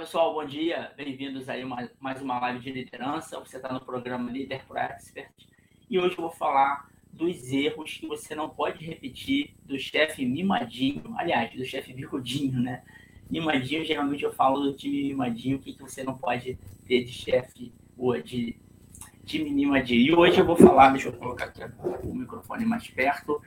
pessoal, bom dia. Bem-vindos aí a mais uma live de liderança. Você está no programa Líder Pro Expert. E hoje eu vou falar dos erros que você não pode repetir do chefe mimadinho. Aliás, do chefe bicudinho, né? Mimadinho, geralmente eu falo do time mimadinho, o que, que você não pode ter de chefe ou de time mimadinho. E hoje eu vou falar, deixa eu colocar aqui o microfone mais perto,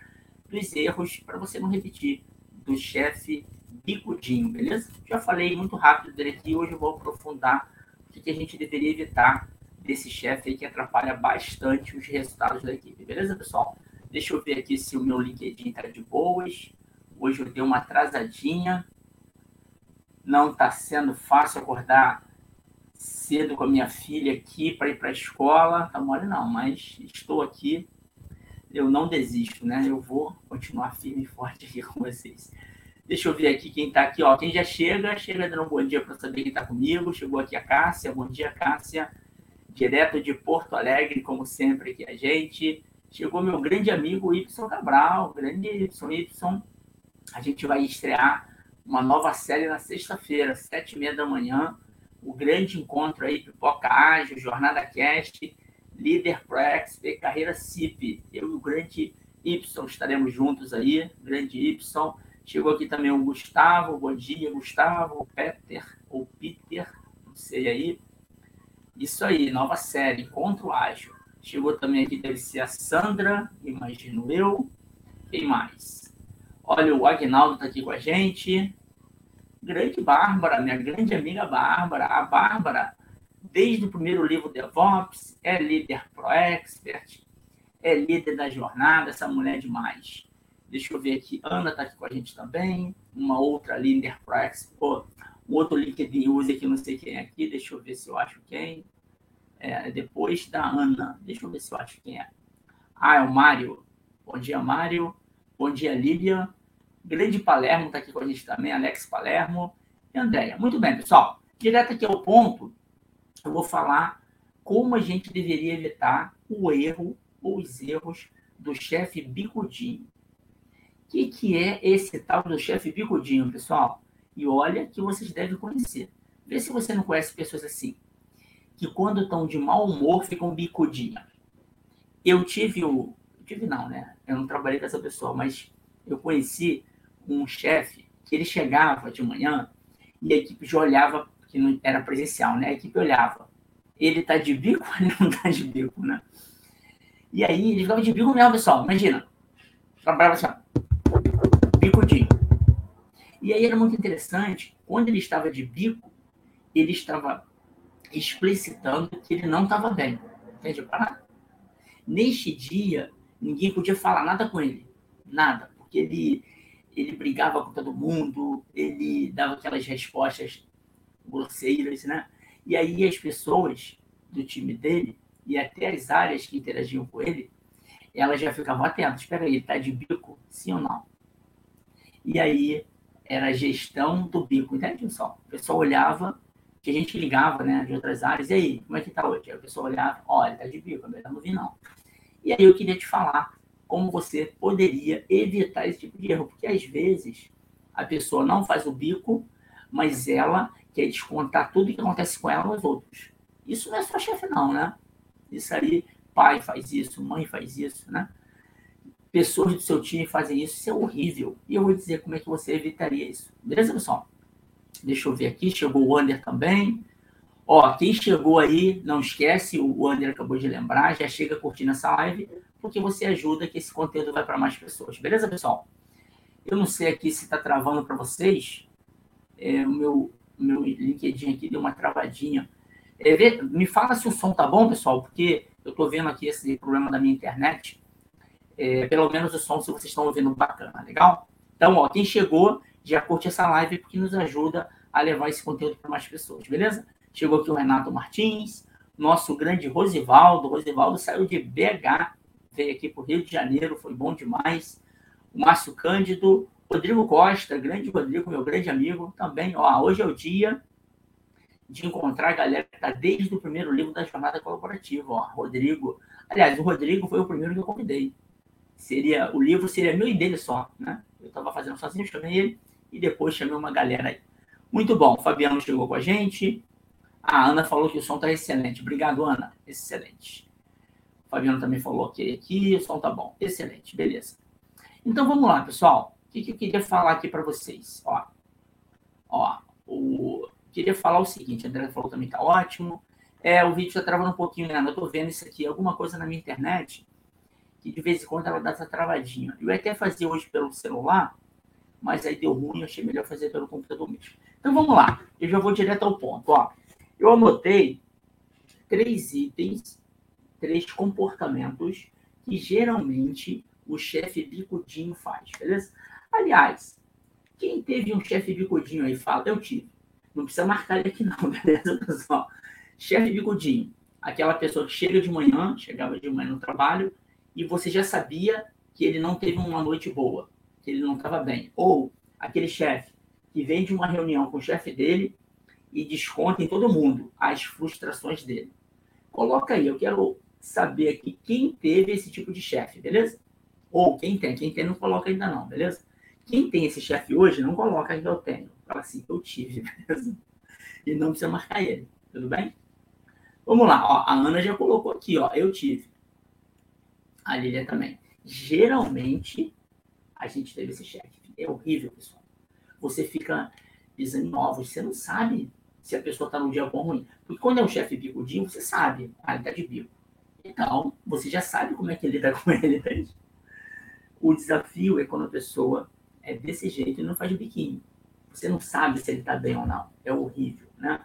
dos erros para você não repetir do chefe bicudinho, beleza? Já falei muito rápido dele aqui, hoje eu vou aprofundar o que a gente deveria evitar desse chefe aí que atrapalha bastante os resultados da equipe, beleza, pessoal? Deixa eu ver aqui se o meu LinkedIn tá de boas. Hoje eu dei uma atrasadinha. Não está sendo fácil acordar cedo com a minha filha aqui para ir para a escola. Tá mole não, mas estou aqui. Eu não desisto, né? Eu vou continuar firme e forte aqui com vocês. Deixa eu ver aqui quem está aqui, ó. Quem já chega, chega dando um bom dia para saber quem está comigo. Chegou aqui a Cássia. Bom dia, Cássia. Direto de Porto Alegre, como sempre, aqui a gente. Chegou meu grande amigo Y Cabral, grande YY. A gente vai estrear uma nova série na sexta-feira, sete e meia da manhã. O grande encontro aí, Pipoca Ágil, Jornada Cast, Líder Pro Expert, Carreira CIP. Eu e o grande Y estaremos juntos aí, grande Y Chegou aqui também o Gustavo, bom dia, Gustavo, o Peter, ou Peter, não sei aí. Isso aí, nova série, Encontro Ágil. Chegou também aqui, deve ser a Sandra, imagino eu. Quem mais? Olha, o Agnaldo está aqui com a gente. Grande Bárbara, minha grande amiga Bárbara. A Bárbara, desde o primeiro livro DevOps, é líder Pro Expert, é líder da jornada, essa mulher é demais. Deixa eu ver aqui. Ana está aqui com a gente também. Uma outra ali, Enterprise. Pô, um outro LinkedIn user que não sei quem é aqui. Deixa eu ver se eu acho quem. É, depois da Ana. Deixa eu ver se eu acho quem é. Ah, é o Mário. Bom dia, Mário. Bom dia, Lívia. Grande Palermo está aqui com a gente também. Alex Palermo. E Andréia. Muito bem, pessoal. Direto aqui ao ponto, eu vou falar como a gente deveria evitar o erro ou os erros do chefe bicudinho que, que é esse tal do chefe bicudinho, pessoal? E olha que vocês devem conhecer. Vê se você não conhece pessoas assim, que quando estão de mau humor ficam bicudinho. Eu tive o. tive não, né? Eu não trabalhei com essa pessoa, mas eu conheci um chefe que ele chegava de manhã e a equipe já olhava, que não era presencial, né? A equipe olhava. Ele tá de bico ou ele não tá de bico, né? E aí ele ficava de bico mesmo, pessoal. Imagina. Trabalhava assim, bicudinho. E aí era muito interessante, quando ele estava de bico, ele estava explicitando que ele não estava bem. Entende? Para Neste dia, ninguém podia falar nada com ele. Nada. Porque ele, ele brigava com todo mundo, ele dava aquelas respostas grosseiras, né? E aí as pessoas do time dele e até as áreas que interagiam com ele, elas já ficavam atentas. Espera aí, está de bico? Sim ou não? E aí era a gestão do bico, entende, pessoal? O pessoal olhava, que a gente ligava, né, de outras áreas, e aí, como é que tá hoje? Aí o pessoal olhava, olha, tá de bico, melhor não vi não. E aí eu queria te falar como você poderia evitar esse tipo de erro, porque às vezes a pessoa não faz o bico, mas ela quer descontar tudo que acontece com ela nos outros. Isso não é só chefe não, né? Isso aí, pai faz isso, mãe faz isso, né? Pessoas do seu time fazem isso, isso é horrível. E eu vou dizer como é que você evitaria isso. Beleza, pessoal? Deixa eu ver aqui, chegou o Wander também. Ó, quem chegou aí, não esquece, o Wander acabou de lembrar, já chega curtindo essa live, porque você ajuda que esse conteúdo vai para mais pessoas. Beleza, pessoal? Eu não sei aqui se está travando para vocês. É, meu, meu LinkedIn aqui deu uma travadinha. É, me fala se o som tá bom, pessoal, porque eu estou vendo aqui esse problema da minha internet é, pelo menos o som, se vocês estão ouvindo bacana, legal? Então, ó, quem chegou, já curte essa live porque nos ajuda a levar esse conteúdo para mais pessoas, beleza? Chegou aqui o Renato Martins, nosso grande Rosivaldo. Rosivaldo saiu de BH, veio aqui para o Rio de Janeiro, foi bom demais. O Márcio Cândido, Rodrigo Costa, grande Rodrigo, meu grande amigo, também. Ó, hoje é o dia de encontrar a galera que está desde o primeiro livro da jornada colaborativa. Ó, Rodrigo. Aliás, o Rodrigo foi o primeiro que eu convidei seria o livro seria meu e dele só, né? Eu estava fazendo sozinho, chamei ele e depois chamei uma galera aí. Muito bom. O Fabiano chegou com a gente. A Ana falou que o som está excelente. Obrigado, Ana. Excelente. O Fabiano também falou que aqui o som tá bom. Excelente. Beleza. Então vamos lá, pessoal. O que, que eu queria falar aqui para vocês? Ó, ó, o... queria falar o seguinte. A André falou também tá ótimo. É, o vídeo está travando um pouquinho, né? Eu tô vendo isso aqui, alguma coisa na minha internet que de vez em quando ela dá essa travadinha. Eu ia até fazer hoje pelo celular, mas aí deu ruim, achei melhor fazer pelo computador mesmo. Então vamos lá, eu já vou direto ao ponto. Ó, eu anotei três itens, três comportamentos que geralmente o chefe bicudinho faz, beleza? Aliás, quem teve um chefe bicudinho aí, fala, eu tive. Não precisa marcar ele aqui não, beleza, pessoal? Chefe bicudinho, aquela pessoa que chega de manhã, chegava de manhã no trabalho, e você já sabia que ele não teve uma noite boa, que ele não estava bem. Ou aquele chefe que vem de uma reunião com o chefe dele e desconta em todo mundo as frustrações dele. Coloca aí, eu quero saber aqui quem teve esse tipo de chefe, beleza? Ou quem tem, quem tem não coloca ainda não, beleza? Quem tem esse chefe hoje, não coloca ainda eu tenho. Fala assim, eu tive, beleza? E não precisa marcar ele, tudo bem? Vamos lá, ó, a Ana já colocou aqui, ó, eu tive. A Lília também. Geralmente, a gente teve esse chefe. É horrível, pessoal. Você fica pisando em você não sabe se a pessoa está num dia bom ou ruim. Porque quando é um chefe bicudinho, você sabe, ah, ele tá de bico. Então, você já sabe como é que ele lida com ele. Né? O desafio é quando a pessoa é desse jeito e não faz biquinho. Você não sabe se ele está bem ou não. É horrível, né?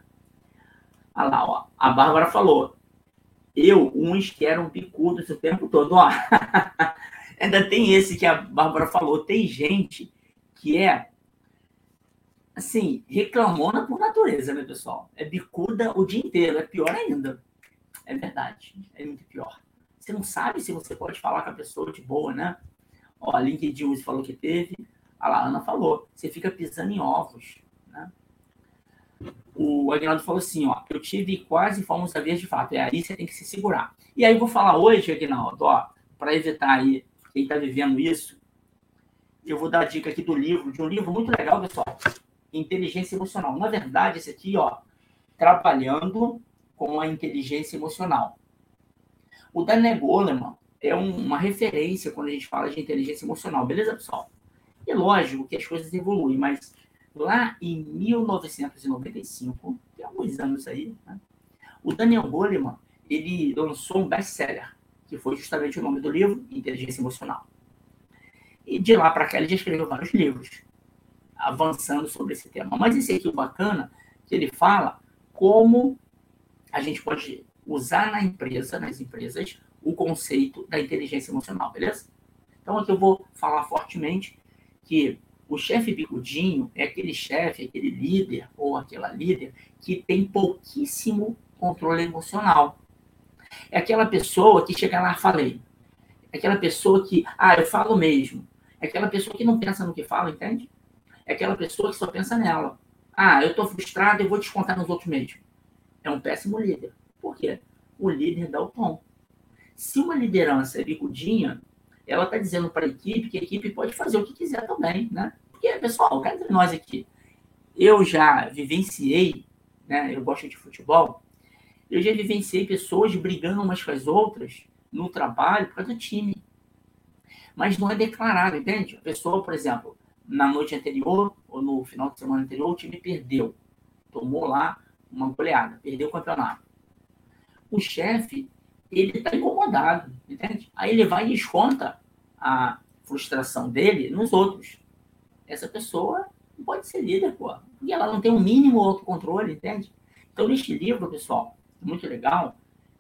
Olha lá, ó. A Bárbara falou. Eu, uns que eram picudos o tempo todo. Ó, ainda tem esse que a Bárbara falou. Tem gente que é, assim, reclamona por natureza, né, pessoal? É bicuda o dia inteiro. É pior ainda. É verdade. É muito pior. Você não sabe se você pode falar com a pessoa de boa, né? Ó, a LinkedIn falou que teve. A Ana falou. Você fica pisando em ovos o Aguinaldo falou assim, ó, eu tive quase fomos vez de fato, é aí você tem que se segurar. E aí eu vou falar hoje, Aguinaldo, ó, para evitar aí quem está vivendo isso, eu vou dar dica aqui do livro, de um livro muito legal, pessoal, Inteligência Emocional. Na verdade, esse aqui, ó, Trabalhando com a Inteligência Emocional. O Daniel Goleman é um, uma referência quando a gente fala de inteligência emocional, beleza, pessoal? É lógico que as coisas evoluem, mas lá em 1995, tem alguns anos aí, né? o Daniel Goleman, ele lançou um best-seller, que foi justamente o nome do livro, Inteligência Emocional. E de lá para cá ele já escreveu vários livros, avançando sobre esse tema. Mas esse aqui, o bacana, que ele fala como a gente pode usar na empresa, nas empresas, o conceito da inteligência emocional, beleza? Então aqui eu vou falar fortemente que o chefe bicudinho é aquele chefe, aquele líder ou aquela líder que tem pouquíssimo controle emocional. É aquela pessoa que chega lá, falei. É aquela pessoa que, ah, eu falo mesmo. É aquela pessoa que não pensa no que fala, entende? É aquela pessoa que só pensa nela. Ah, eu estou frustrado, eu vou descontar nos outros mesmo. É um péssimo líder. Por quê? O líder dá o tom. Se uma liderança é bicudinha, ela está dizendo para a equipe que a equipe pode fazer o que quiser também, né? Porque, pessoal, cá entre nós aqui, eu já vivenciei, né? Eu gosto de futebol, eu já vivenciei pessoas brigando umas com as outras no trabalho por causa do time. Mas não é declarado, entende? A pessoa, por exemplo, na noite anterior ou no final de semana anterior, o time perdeu. Tomou lá uma goleada, perdeu o campeonato. O chefe, ele está incomodado, entende? Aí ele vai e desconta a frustração dele nos outros. Essa pessoa não pode ser líder, pô. Porque ela não tem um mínimo autocontrole, entende? Então, neste livro, pessoal, muito legal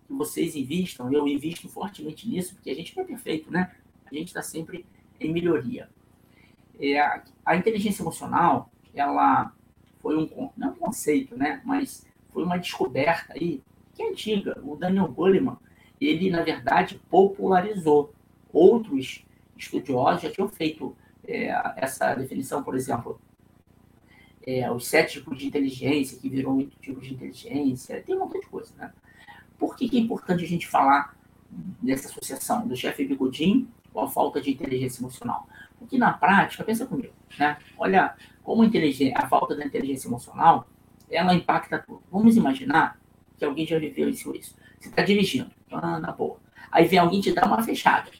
que vocês invistam, eu invisto fortemente nisso, porque a gente não é perfeito, né? A gente está sempre em melhoria. É, a inteligência emocional, ela foi um, não é um conceito, né? Mas foi uma descoberta aí, que é antiga. O Daniel Goleman, ele, na verdade, popularizou. Outros estudiosos já tinham feito é, essa definição, por exemplo, é, os sete tipos de inteligência, que virou oito tipos de inteligência, tem um monte de coisa, né? Por que, que é importante a gente falar dessa associação do chefe bigodinho com a falta de inteligência emocional? Porque na prática, pensa comigo, né? Olha como a, a falta da inteligência emocional, ela impacta tudo. Vamos imaginar que alguém já viveu isso. isso. Você está dirigindo, ah, na boa. Aí vem alguém te dar uma fechada.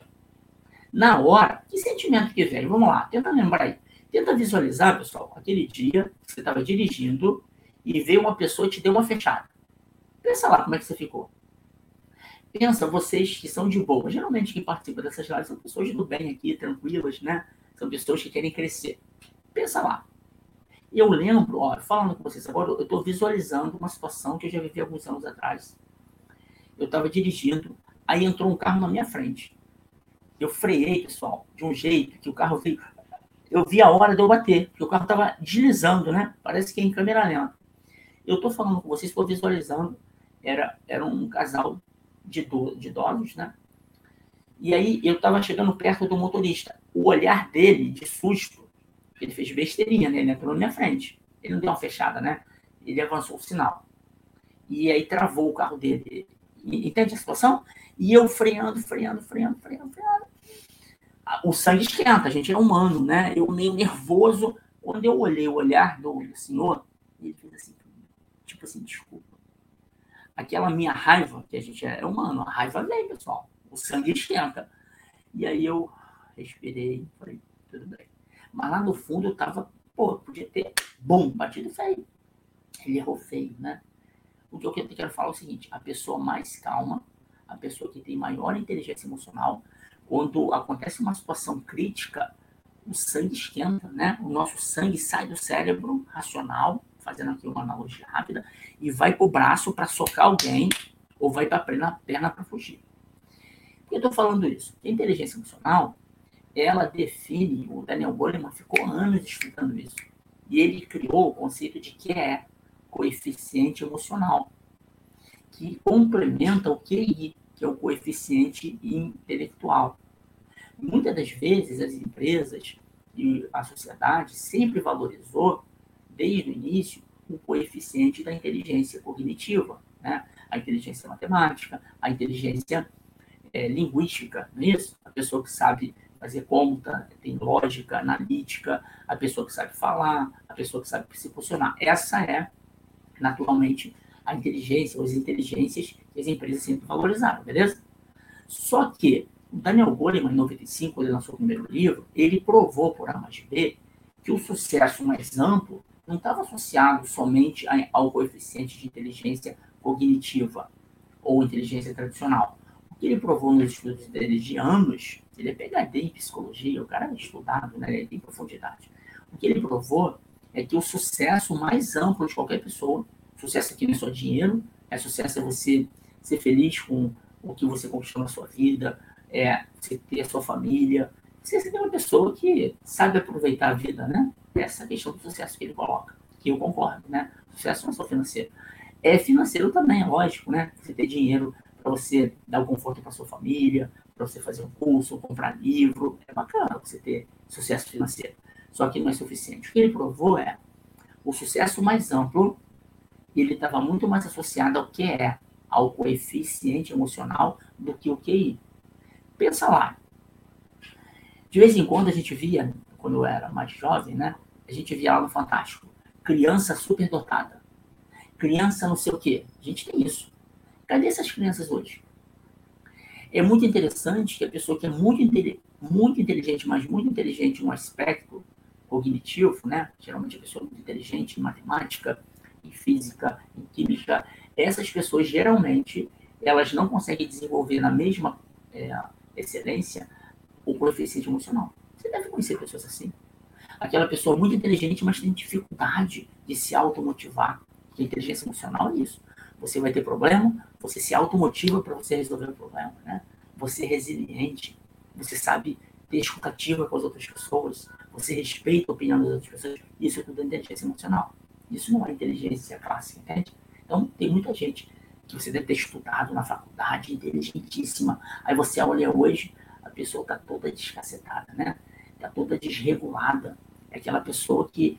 Na hora, que sentimento que vem? Vamos lá, tenta lembrar aí. Tenta visualizar, pessoal, aquele dia que você estava dirigindo e veio uma pessoa e te deu uma fechada. Pensa lá como é que você ficou. Pensa, vocês que são de boa. Geralmente quem participa dessas lives são pessoas do bem aqui, tranquilas, né? São pessoas que querem crescer. Pensa lá. Eu lembro, ó, falando com vocês agora, eu estou visualizando uma situação que eu já vivi alguns anos atrás. Eu estava dirigindo, aí entrou um carro na minha frente. Eu freiei, pessoal, de um jeito que o carro veio. Eu vi a hora de eu bater, porque o carro estava deslizando, né? Parece que é em câmera lenta. Eu estou falando com vocês, estou visualizando. Era, era um casal de, do, de idosos, né? E aí eu estava chegando perto do motorista. O olhar dele, de susto, ele fez besteirinha, né? Ele entrou na minha frente. Ele não deu uma fechada, né? Ele avançou o sinal. E aí travou o carro dele. Entende a situação? E eu freando, freando, freando, freando, freando. O sangue esquenta, a gente é humano, né? Eu meio nervoso. Quando eu olhei o olhar do senhor, ele fez assim, tipo assim, desculpa. Aquela minha raiva, que a gente é humano, a raiva vem, pessoal. O sangue esquenta. E aí eu respirei, falei, tudo bem. Mas lá no fundo eu tava, pô, podia ter, bom, batido feio. Ele errou feio, né? O que eu quero falar é o seguinte: a pessoa mais calma, a pessoa que tem maior inteligência emocional, quando acontece uma situação crítica, o sangue esquenta, né? O nosso sangue sai do cérebro racional, fazendo aqui uma analogia rápida, e vai para o braço para socar alguém, ou vai para a perna para fugir. Por que eu estou falando isso? a inteligência emocional ela define, o Daniel Goleman ficou anos estudando isso, e ele criou o conceito de que é coeficiente emocional, que complementa o QI, que é o coeficiente intelectual. Muitas das vezes as empresas e a sociedade sempre valorizou, desde o início, o coeficiente da inteligência cognitiva, né? a inteligência matemática, a inteligência é, linguística, não é isso? A pessoa que sabe fazer conta, tem lógica analítica, a pessoa que sabe falar, a pessoa que sabe se posicionar. Essa é, naturalmente, a inteligência, ou as inteligências que as empresas sempre valorizaram, beleza? Só que o Daniel Goleman, em 95, quando ele lançou o primeiro livro, ele provou por A mais B que o sucesso mais amplo não estava associado somente ao coeficiente de inteligência cognitiva ou inteligência tradicional. O que ele provou nos estudos dele de anos ele é PhD em psicologia, o cara é estudado, né? Ele tem profundidade. O que ele provou é que o sucesso mais amplo de qualquer pessoa, sucesso aqui não é só dinheiro, é sucesso é você ser feliz com o que você conquistou na sua vida, é você ter a sua família, você ser uma pessoa que sabe aproveitar a vida, né? Essa é a questão do sucesso que ele coloca, que eu concordo, né? Sucesso não é só financeiro. É financeiro também, é lógico, né? Você ter dinheiro para você dar o conforto para sua família, para você fazer um curso, comprar livro. É bacana você ter sucesso financeiro. Só que não é suficiente. O que ele provou é o sucesso mais amplo, ele estava muito mais associado ao que é, ao coeficiente emocional, do que o QI. Pensa lá. De vez em quando a gente via, quando eu era mais jovem, né? A gente via lá no Fantástico. Criança superdotada. Criança não sei o quê. A gente tem isso. Cadê essas crianças hoje? É muito interessante que a pessoa que é muito, muito inteligente, mas muito inteligente em um aspecto cognitivo, né? Geralmente a pessoa muito inteligente em matemática, em física, em química, essas pessoas geralmente elas não conseguem desenvolver na mesma é, excelência o coeficiente emocional. Você deve conhecer pessoas assim. Aquela pessoa muito inteligente, mas tem dificuldade de se automotivar. Que inteligência emocional é isso você vai ter problema, você se automotiva para você resolver o problema, né? Você é resiliente, você sabe ter escutativa com as outras pessoas, você respeita a opinião das outras pessoas. Isso é tudo inteligência emocional. Isso não é inteligência clássica, entende? Então, tem muita gente que você deve ter estudado na faculdade, inteligentíssima. Aí você olha hoje, a pessoa está toda descacetada, né? Está toda desregulada. É aquela pessoa que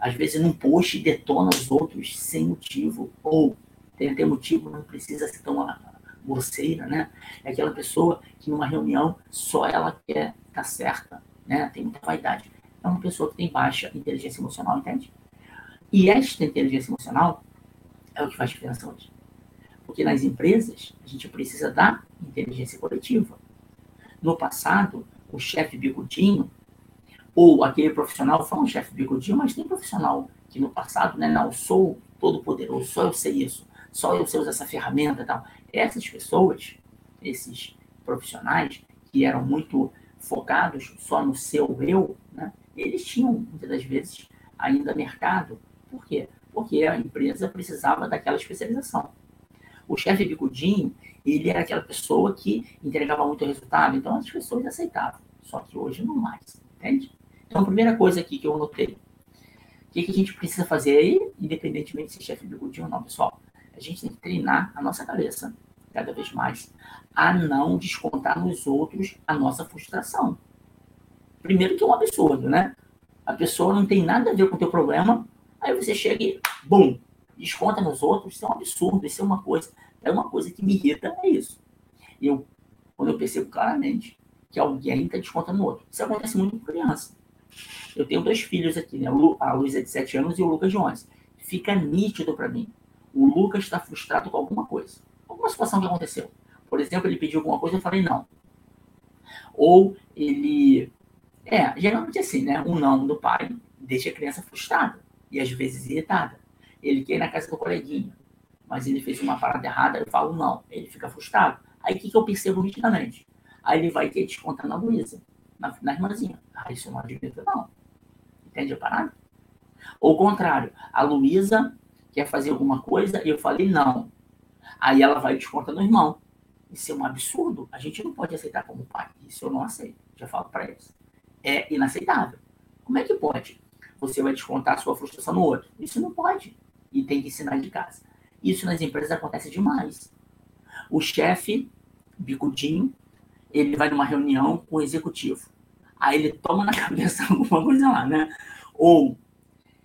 às vezes num post detona os outros sem motivo, ou tem até motivo, não precisa ser tão grosseira, né? É aquela pessoa que numa reunião só ela quer estar certa, né? Tem muita vaidade. É uma pessoa que tem baixa inteligência emocional, entende? E esta inteligência emocional é o que faz diferença hoje. Porque nas empresas, a gente precisa da inteligência coletiva. No passado, o chefe bigudinho, ou aquele profissional, foi um chefe bigudinho, mas tem profissional que no passado, né, não, sou todo poderoso, só eu sei isso, só eu sei usar essa ferramenta e tal. Essas pessoas, esses profissionais, que eram muito focados só no seu eu, né, eles tinham, muitas das vezes, ainda mercado. Por quê? Porque a empresa precisava daquela especialização. O chefe bicudinho, ele era aquela pessoa que entregava muito resultado, então as pessoas aceitavam. Só que hoje não mais, entende? Então, a primeira coisa aqui que eu notei, o que, que a gente precisa fazer aí, independentemente de ser chefe bicudinho ou não, pessoal? A gente tem que treinar a nossa cabeça, cada vez mais, a não descontar nos outros a nossa frustração. Primeiro que é um absurdo, né? A pessoa não tem nada a ver com o teu problema, aí você chega e, bum, desconta nos outros, isso é um absurdo, isso é uma coisa, é uma coisa que me irrita, é isso. Eu, quando eu percebo claramente que alguém está descontando no outro. Isso acontece muito com criança. Eu tenho dois filhos aqui, né? A Luísa é de 7 anos e o Lucas de 11. Fica nítido para mim. O Lucas está frustrado com alguma coisa. Alguma situação que aconteceu. Por exemplo, ele pediu alguma coisa, eu falei não. Ou ele. É, geralmente é assim, né? Um não do pai deixa a criança frustrada e às vezes irritada. Ele quer ir na casa do coleguinha, mas ele fez uma parada errada, eu falo não. Ele fica frustrado. Aí o que, que eu percebo nitidamente? Aí ele vai ter descontar na Luísa, na, na irmãzinha. Ah, isso eu não admito, não. Entende a parada? Ou o contrário, a Luísa quer fazer alguma coisa e eu falei não. Aí ela vai descontar no irmão. Isso é um absurdo. A gente não pode aceitar como pai. Isso eu não aceito. Já falo para eles. É inaceitável. Como é que pode? Você vai descontar a sua frustração no outro. Isso não pode. E tem que ensinar de casa. Isso nas empresas acontece demais. O chefe, bicudinho, ele vai numa reunião com o executivo. Aí ele toma na cabeça alguma coisa lá, né? Ou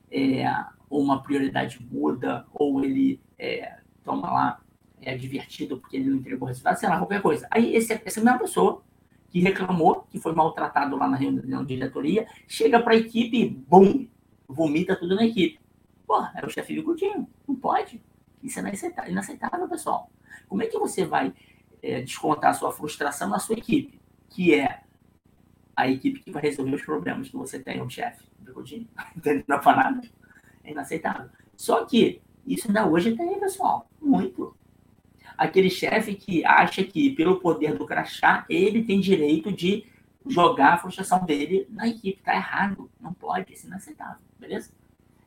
é, uma prioridade muda, ou ele é, toma lá é divertido porque ele não entregou resultado, sei lá, qualquer coisa. Aí esse, essa mesma pessoa que reclamou, que foi maltratado lá na reunião de diretoria, chega para a equipe e, bum, vomita tudo na equipe. Pô, é o chefe Coutinho, não pode. Isso é inaceitável, pessoal. Como é que você vai é, descontar a sua frustração na sua equipe, que é a equipe que vai resolver os problemas que você tem, o chefe Coutinho? Entendeu? Não é nada. É inaceitável. Só que isso ainda hoje tem, pessoal, muito aquele chefe que acha que, pelo poder do crachá, ele tem direito de jogar a frustração dele na equipe. Tá errado. Não pode, isso é inaceitável. Beleza?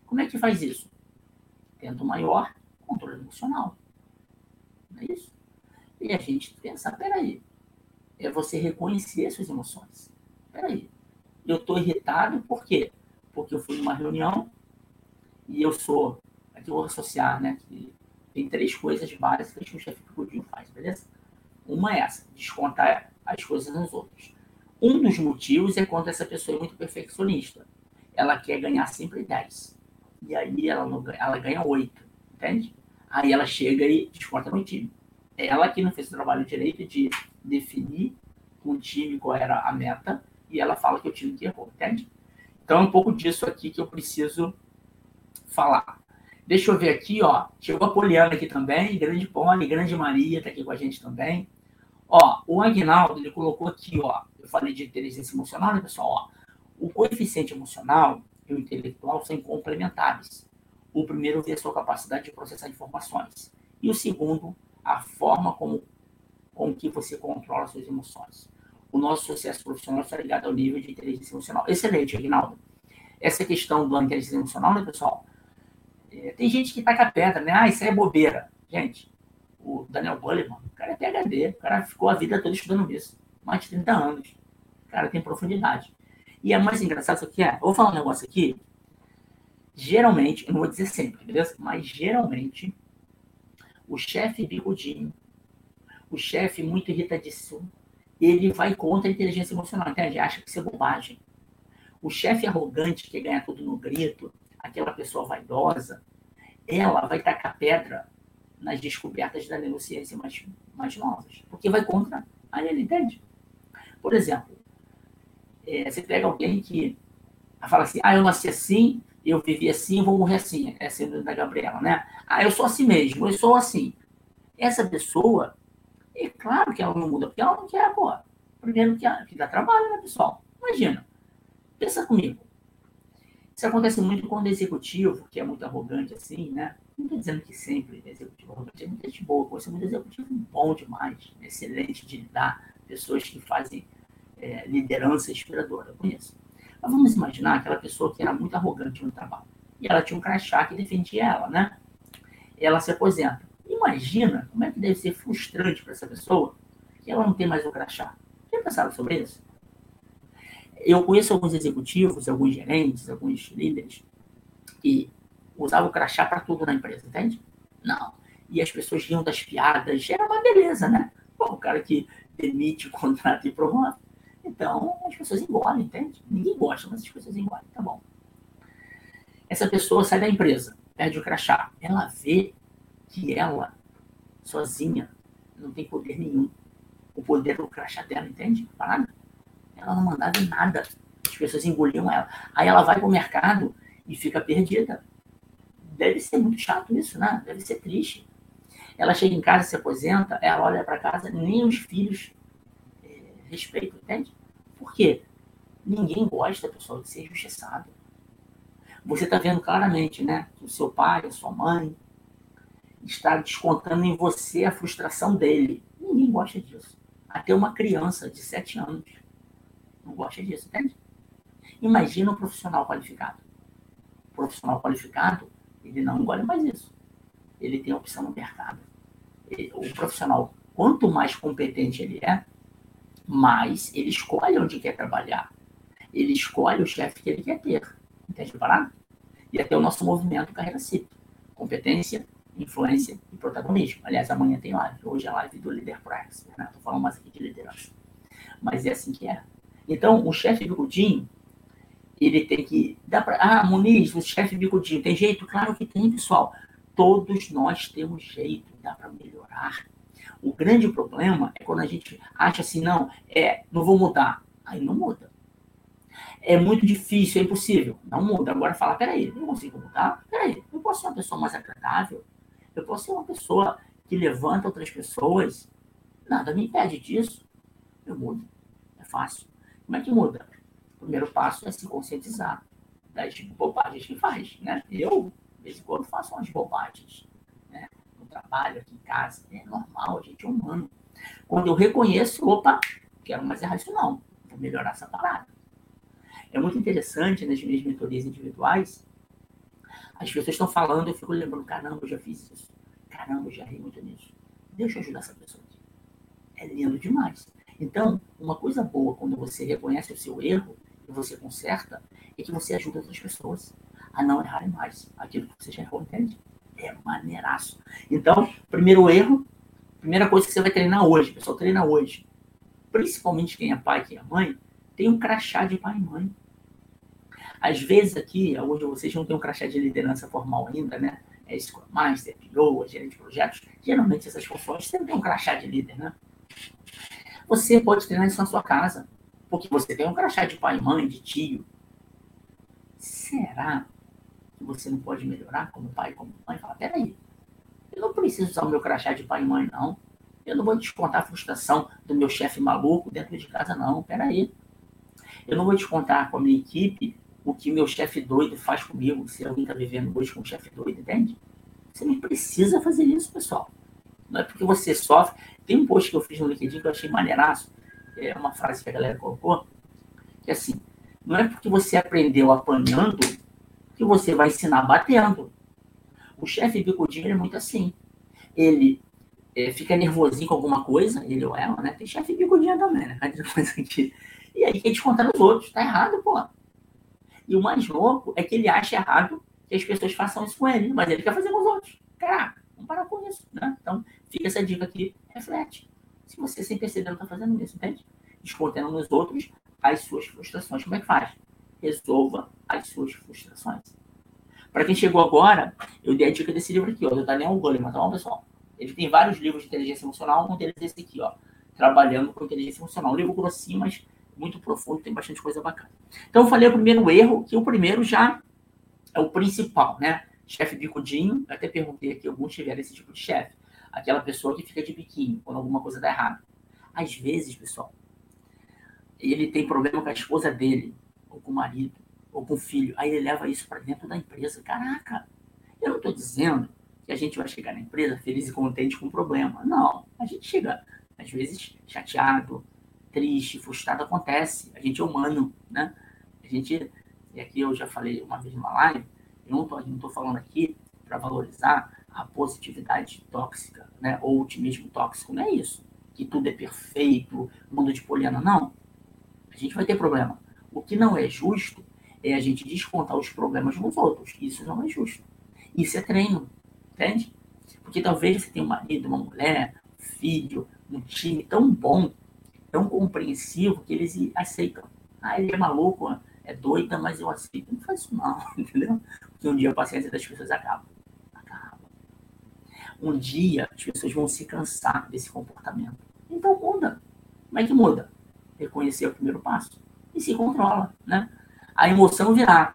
Como é que faz isso? Tendo maior controle emocional. Não é isso? E a gente pensar, peraí, é você reconhecer suas emoções. Peraí, eu estou irritado por quê? Porque eu fui numa reunião e eu sou, aqui eu vou associar, né, que tem três coisas básicas que o chefe Godinho faz, beleza? Uma é essa, descontar as coisas nos outros. Um dos motivos é quando essa pessoa é muito perfeccionista. Ela quer ganhar sempre 10. E aí ela, não, ela ganha 8, entende? Aí ela chega e desconta no time. É ela que não fez o trabalho direito de definir com o time qual era a meta e ela fala que o time que errou, entende? Então é um pouco disso aqui que eu preciso falar. Deixa eu ver aqui, ó. Chegou a Poliana aqui também, grande Pony, grande Maria tá aqui com a gente também. Ó, o Agnaldo, ele colocou aqui, ó. Eu falei de inteligência emocional, né, pessoal? Ó, o coeficiente emocional e o intelectual são complementares. O primeiro vê a sua capacidade de processar informações. E o segundo, a forma como com que você controla suas emoções. O nosso sucesso profissional está ligado ao nível de inteligência emocional. Excelente, Aguinaldo. Essa questão da inteligência emocional, né, pessoal? É, tem gente que taca pedra, né? Ah, isso é bobeira. Gente, o Daniel Goleman, o cara é PHD, o cara ficou a vida toda estudando isso. Mais de 30 anos. O cara tem profundidade. E é mais engraçado isso aqui é, vou falar um negócio aqui. Geralmente, eu não vou dizer sempre, beleza? Mas geralmente, o chefe bigudinho, o chefe muito irritadíssimo, ele vai contra a inteligência emocional, entende? Acha que isso é bobagem. O chefe arrogante que ganha tudo no grito, aquela pessoa vaidosa, ela vai tacar pedra nas descobertas da neurociência mais, mais novas, porque vai contra a realidade. Por exemplo, É, você pega alguém que fala assim, ah, eu nasci assim, eu vivi assim, vou morrer assim. É a síndrome da Gabriela, né? Ah, eu sou assim mesmo, eu sou assim. Essa pessoa, é claro que ela não muda, porque ela não quer, pô. Primeiro que, que dá trabalho, né, pessoal? Imagina. Pensa comigo. Isso acontece muito quando o executivo, que é muito arrogante assim, né? Não estou dizendo que sempre é executivo arrogante, é muita gente boa, você é muito executivo bom demais, excelente de lidar, pessoas que fazem é, liderança inspiradora, eu conheço. Mas vamos imaginar aquela pessoa que era muito arrogante no trabalho. E ela tinha um crachá que defendia ela, né? Ela se aposenta. Imagina como é que deve ser frustrante para essa pessoa que ela não tem mais o crachá. Já pensaram sobre isso? Eu conheço alguns executivos, alguns gerentes, alguns líderes que usavam o crachá para tudo na empresa, entende? Não. E as pessoas riam das piadas, era uma beleza, né? Pô, o cara que demite, contrata e promove. Então, as pessoas engolem, entende? Ninguém gosta, mas as pessoas engolem, tá bom. Essa pessoa sai da empresa, perde o crachá. Ela vê que ela, sozinha, não tem poder nenhum. O poder do crachá dela, entende? Parada. Ela não mandava em nada. As pessoas engoliam ela. Aí ela vai para o mercado e fica perdida. Deve ser muito chato isso, né? Deve ser triste. Ela chega em casa, se aposenta, ela olha para casa, nem os filhos respeito, entende? Por quê? Ninguém gosta, pessoal, de ser injustiçado. Você está vendo claramente, né? Que o seu pai, a sua mãe, está descontando em você a frustração dele. Ninguém gosta disso. Até uma criança de 7 anos não gosta disso, entende? Imagina um profissional qualificado. O profissional qualificado, ele não engole mais isso. Ele tem opção no mercado. O profissional, quanto mais competente ele é, mas ele escolhe onde quer trabalhar. Ele escolhe o chefe que ele quer ter. Entende a E até o nosso movimento Carreira CIP. Competência, influência e protagonismo. Aliás, amanhã tem live. Hoje é a live do Líder. Né? Estou falando mais aqui de liderança. Mas é assim que é. Então, o chefe bicudinho, ele tem que... Dá pra, ah, Muniz, o chefe bicudinho, tem jeito? Claro que tem, pessoal. Todos nós temos jeito. Dá para melhorar. O grande problema é quando a gente acha assim, não, é, não vou mudar. Aí não muda. É muito difícil, é impossível. Não muda. Agora fala, peraí, não consigo mudar? Peraí, eu posso ser uma pessoa mais agradável? Eu posso ser uma pessoa que levanta outras pessoas? Nada me impede disso. Eu mudo. É fácil. Como é que muda? O primeiro passo é se conscientizar das bobagens que faz, né? Eu, de vez em quando, faço umas bobagens trabalho, aqui em casa. É normal, a gente é humano. Quando eu reconheço, opa, quero mais irracional, vou melhorar essa parada. É muito interessante nas minhas mentorias individuais, as pessoas estão falando, eu fico lembrando, caramba, eu já fiz isso. Caramba, eu já ri muito nisso. Deixa eu ajudar essa pessoa aqui. É lindo demais. Então, uma coisa boa quando você reconhece o seu erro e você conserta, é que você ajuda outras pessoas a não errarem mais aquilo que você já errou, entende? é maneiraço. Então, primeiro erro, primeira coisa que você vai treinar hoje, pessoal, treina hoje. Principalmente quem é pai, quem é mãe, tem um crachá de pai e mãe. Às vezes aqui, hoje vocês não têm um crachá de liderança formal ainda, né? É Scrum Master, PO, gerente de projetos. Geralmente essas funções sempre tem um crachá de líder, né? Você pode treinar isso na sua casa, porque você tem um crachá de pai mãe, de tio. Será que você não pode melhorar como pai, como mãe, fala, peraí, eu não preciso usar o meu crachá de pai e mãe, não. Eu não vou descontar a frustração do meu chefe maluco dentro de casa, não. Peraí. Eu não vou descontar com a minha equipe o que meu chefe doido faz comigo, se alguém está vivendo hoje com um chefe doido, entende? Você não precisa fazer isso, pessoal. Não é porque você sofre. Tem um post que eu fiz no LinkedIn que eu achei maneiraço, é uma frase que a galera colocou, que é assim, não é porque você aprendeu apanhando que você vai ensinar batendo. O chefe bicudinho é muito assim. Ele é, fica nervosinho com alguma coisa, ele ou ela, né? Tem chefe bicudinho também, né? E aí quer descontar nos outros. Tá errado, pô. E o mais louco é que ele acha errado que as pessoas façam isso com ele, mas ele quer fazer com os outros. Caraca, vamos parar com isso, né? Então, fica essa dica aqui, reflete. Se você sem perceber não tá fazendo isso, entende? Descontando nos outros as suas frustrações, como é que faz? resolva as suas frustrações. Para quem chegou agora, eu dei a dica desse livro aqui, ó, do Daniel Goleman, tá bom, pessoal? Ele tem vários livros de inteligência emocional, um deles é esse aqui, ó, Trabalhando com Inteligência Emocional. Um livro grossinho, mas muito profundo, tem bastante coisa bacana. Então, eu falei o primeiro erro, que o primeiro já é o principal, né? Chefe bicudinho, até perguntei aqui, alguns tiveram esse tipo de chefe. Aquela pessoa que fica de biquinho quando alguma coisa dá errado. Às vezes, pessoal, ele tem problema com a esposa dele, ou com o marido, ou com o filho. Aí ele leva isso para dentro da empresa. Caraca, eu não estou dizendo que a gente vai chegar na empresa feliz e contente com o problema. Não, a gente chega, às vezes, chateado, triste, frustrado, acontece. A gente é humano, né? A gente, e aqui eu já falei uma vez numa live, eu não estou falando aqui para valorizar a positividade tóxica, né? Ou o otimismo tóxico, não é isso. Que tudo é perfeito, mundo de poliana, não. A gente vai ter problema. O que não é justo é a gente descontar os problemas nos outros. Isso não é justo. Isso é treino, entende? Porque talvez você tenha um marido, uma mulher, um filho, um time tão bom, tão compreensivo, que eles aceitam. Ah, ele é maluco, é doida, mas eu aceito. Não faz isso não, entendeu? Porque um dia a paciência das pessoas acaba. Um dia as pessoas vão se cansar desse comportamento. Então muda. Como é que muda? Reconhecer o primeiro passo e se controla, né? A emoção virá.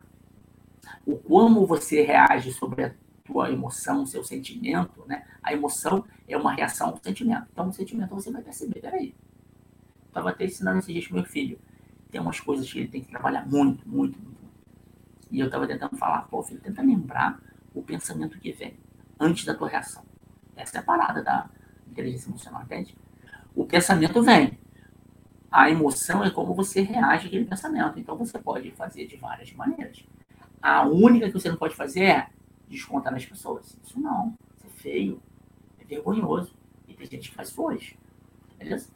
O como você reage sobre a tua emoção, seu sentimento, né? A emoção é uma reação ao sentimento. Então, o sentimento você vai perceber. Peraí. Estava até ensinando esse dia pro meu filho tem umas coisas que ele tem que trabalhar muito, muito, muito. E eu estava tentando falar, pô, filho, tenta lembrar o pensamento que vem antes da tua reação. Essa é a parada da inteligência emocional, entende? O pensamento vem. A emoção é como você reage àquele pensamento. Então você pode fazer de várias maneiras. A única que você não pode fazer é descontar nas pessoas. Isso não. Isso é feio. É vergonhoso. E tem gente que faz isso hoje. Beleza?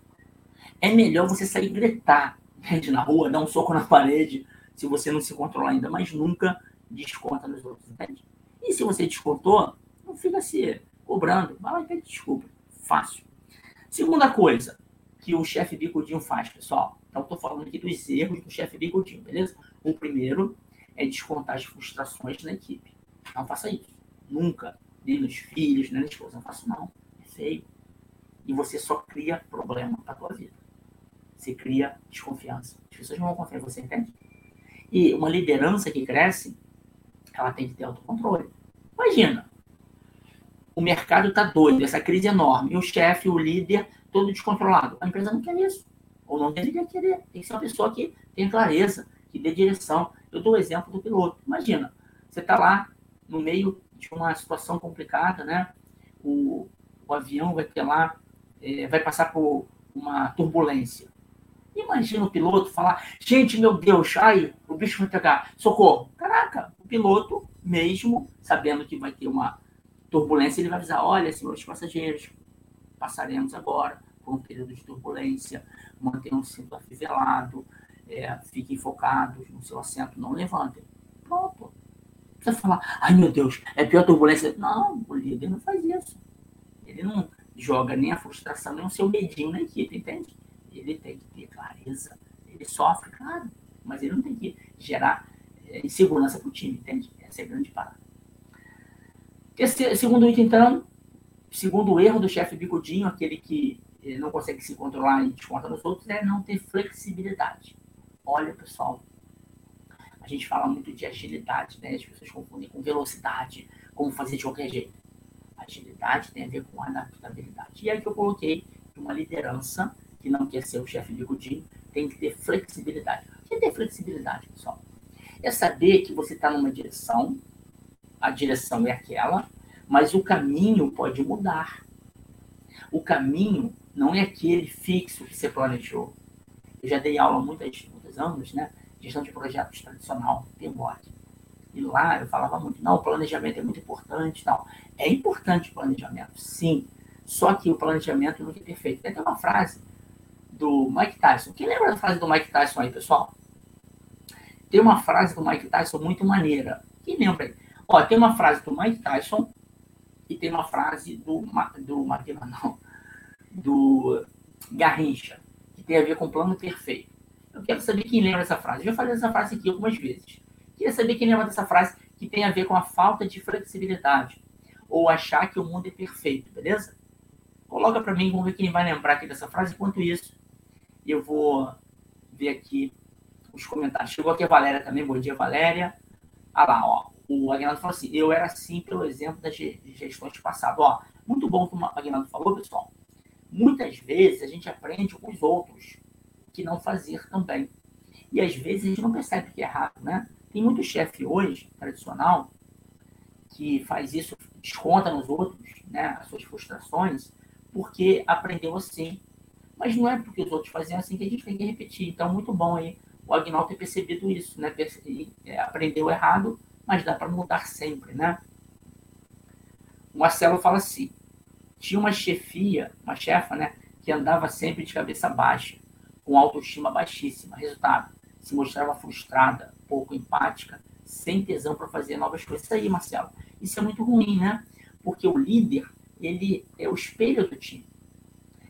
É melhor você sair gritar rede na rua, dá um soco na parede, se você não se controlar ainda, mas nunca desconta nos outros, entende? E se você descontou, não fica se cobrando, vai lá e pede desculpa. Fácil. Segunda coisa que o chefe bicudinho faz, pessoal. Então, estou falando aqui dos erros do chefe bicudinho, beleza? O primeiro é descontar as frustrações na equipe. Não faça isso. Nunca. Nem nos filhos, nem na esposa. Não faça não. É feio. E você só cria problema para a tua vida se cria desconfiança. As pessoas não vão confiar em você, entende? E uma liderança que cresce, ela tem que ter autocontrole. Imagina, o mercado está doido, essa crise é enorme, e o chefe, o líder, todo descontrolado. A empresa não quer isso, ou não deveria querer. Tem que ser uma pessoa que tem clareza, que dê direção. Eu dou o exemplo do piloto. Imagina, você está lá no meio de uma situação complicada, né? O, o avião vai ter lá, é, vai passar por uma turbulência. Imagina o piloto falar, gente, meu Deus, ai, o bicho vai pegar, socorro. Caraca, o piloto, mesmo sabendo que vai ter uma turbulência, ele vai avisar, olha, senhores passageiros, passaremos agora por um período de turbulência, mantenham o cinto afivelado, é, fiquem focados no seu assento, não levantem. Pronto. Você falar, ai meu Deus, é pior turbulência. Não, o líder não faz isso. Ele não joga nem a frustração, nem o seu medinho na equipe, entende? ele tem que ter clareza. Ele sofre, claro, mas ele não tem que gerar é, insegurança para o time, entende? Essa é a grande parada. Esse, segundo item, então, segundo erro do chefe bicudinho, aquele que eh, não consegue se controlar e desconta nos outros, é não ter flexibilidade. Olha, pessoal, a gente fala muito de agilidade, né? As pessoas confundem com velocidade, como fazer de qualquer jeito. Agilidade tem a ver com adaptabilidade. E aí que eu coloquei uma liderança que não quer ser o chefe de Godinho, tem que ter flexibilidade. O que é ter flexibilidade, pessoal? É saber que você está numa direção, a direção é aquela, mas o caminho pode mudar. O caminho não é aquele fixo que você planejou. Eu já dei aula há muitos, anos, né? Gestão de projetos tradicional, PMBOK. E lá eu falava muito, não, o planejamento é muito importante tal. É importante o planejamento, sim. Só que o planejamento não é perfeito. Tem até uma frase do Mike Tyson. Quem lembra da frase do Mike Tyson aí, pessoal? Tem uma frase do Mike Tyson muito maneira. Quem lembra aí? Ó, tem uma frase do Mike Tyson e tem uma frase do, do Maquina, não, do Garrincha, que tem a ver com o plano perfeito. Eu quero saber quem lembra dessa frase. Eu já falei dessa frase aqui algumas vezes. Queria saber quem lembra dessa frase que tem a ver com a falta de flexibilidade ou achar que o mundo é perfeito, beleza? Coloca para mim, vamos ver quem vai lembrar aqui dessa frase. Enquanto isso, eu vou ver aqui os comentários. Chegou aqui a Valéria também. Bom dia, Valéria. Ah lá, ó. O Aguinaldo falou assim: eu era assim pelo exemplo das gestões passadas. Ó, muito bom que o Aguinaldo falou, pessoal. Muitas vezes a gente aprende com os outros que não fazer também. E às vezes a gente não percebe que é errado, né? Tem muito chefe hoje, tradicional, que faz isso, desconta nos outros, né, as suas frustrações, porque aprendeu assim. Mas não é porque os outros fazem assim que a gente tem que repetir. Então, muito bom aí o Agnaldo ter percebido isso, né? É, aprendeu errado, mas dá para mudar sempre, né? O Marcelo fala assim: tinha uma chefia, uma chefa, né, que andava sempre de cabeça baixa, com autoestima baixíssima. Resultado: se mostrava frustrada, pouco empática, sem tesão para fazer novas coisas. Isso aí, Marcelo, isso é muito ruim, né? Porque o líder, ele é o espelho do time.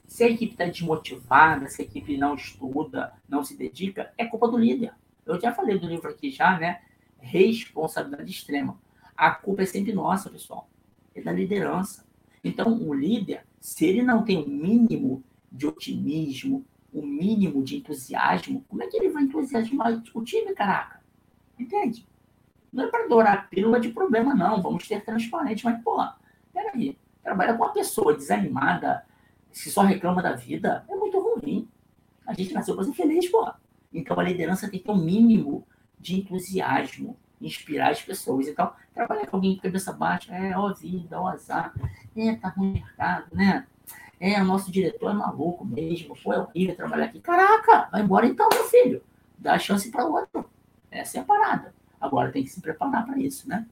Se a equipe está desmotivada, se a equipe não estuda, não se dedica, é culpa do líder. Eu já falei do livro aqui já, né? Responsabilidade extrema. A culpa é sempre nossa, pessoal. É da liderança. Então, o líder, se ele não tem o um mínimo de otimismo, o um mínimo de entusiasmo, como é que ele vai entusiasmar o time, caraca? Entende? Não é para adorar a pílula de problema, não. Vamos ter transparente. Mas, pô, peraí. Trabalhar com uma pessoa desanimada, se só reclama da vida, é muito ruim. A gente nasceu para ser feliz, pô. Então a liderança tem que ter um mínimo de entusiasmo, inspirar as pessoas. Então, trabalhar com alguém de cabeça baixa, é, ó vida, ó azar, é, tá ruim o mercado, né? É, o nosso diretor é maluco mesmo, pô, é horrível trabalhar aqui. Caraca, vai embora então, meu filho. Dá chance para outro. Essa é a parada. Agora tem que se preparar para isso, né?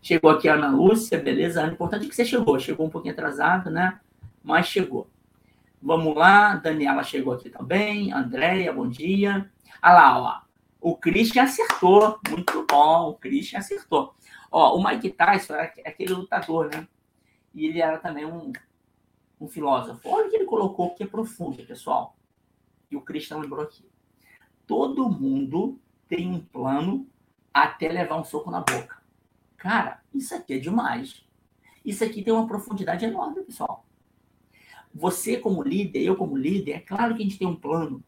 Chegou aqui a Ana Lúcia, beleza? O importante é que você chegou. Chegou um pouquinho atrasado, né? mas chegou. Vamos lá, Daniela chegou aqui também, Andréia, bom dia. Olha lá, ó, o Christian acertou, muito bom, o Christian acertou. Ó, o Mike Tyson era aquele lutador, né? E ele era também um, um filósofo. Olha o que ele colocou que é profundo, pessoal. E o Christian lembrou aqui. Todo mundo tem um plano até levar um soco na boca. Cara, isso aqui é demais. Isso aqui tem uma profundidade enorme, pessoal. Você, como líder, eu, como líder, é claro que a gente tem um plano.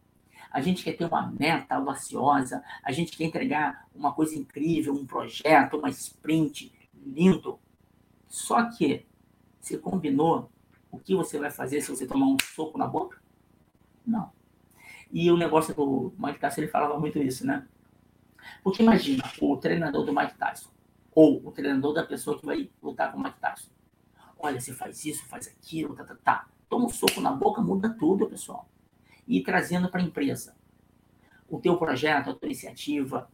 A gente quer ter uma meta audaciosa, a gente quer entregar uma coisa incrível, um projeto, uma sprint lindo. Só que você combinou o que você vai fazer se você tomar um soco na boca? Não. E o negócio do Mike Tyson, ele falava muito isso, né? Porque imagina o treinador do Mike Tyson, ou o treinador da pessoa que vai lutar com o Mike Tyson. Olha, você faz isso, faz aquilo, tá, tá, tá toma um soco na boca, muda tudo, pessoal. E trazendo para a empresa. O teu projeto, a tua iniciativa,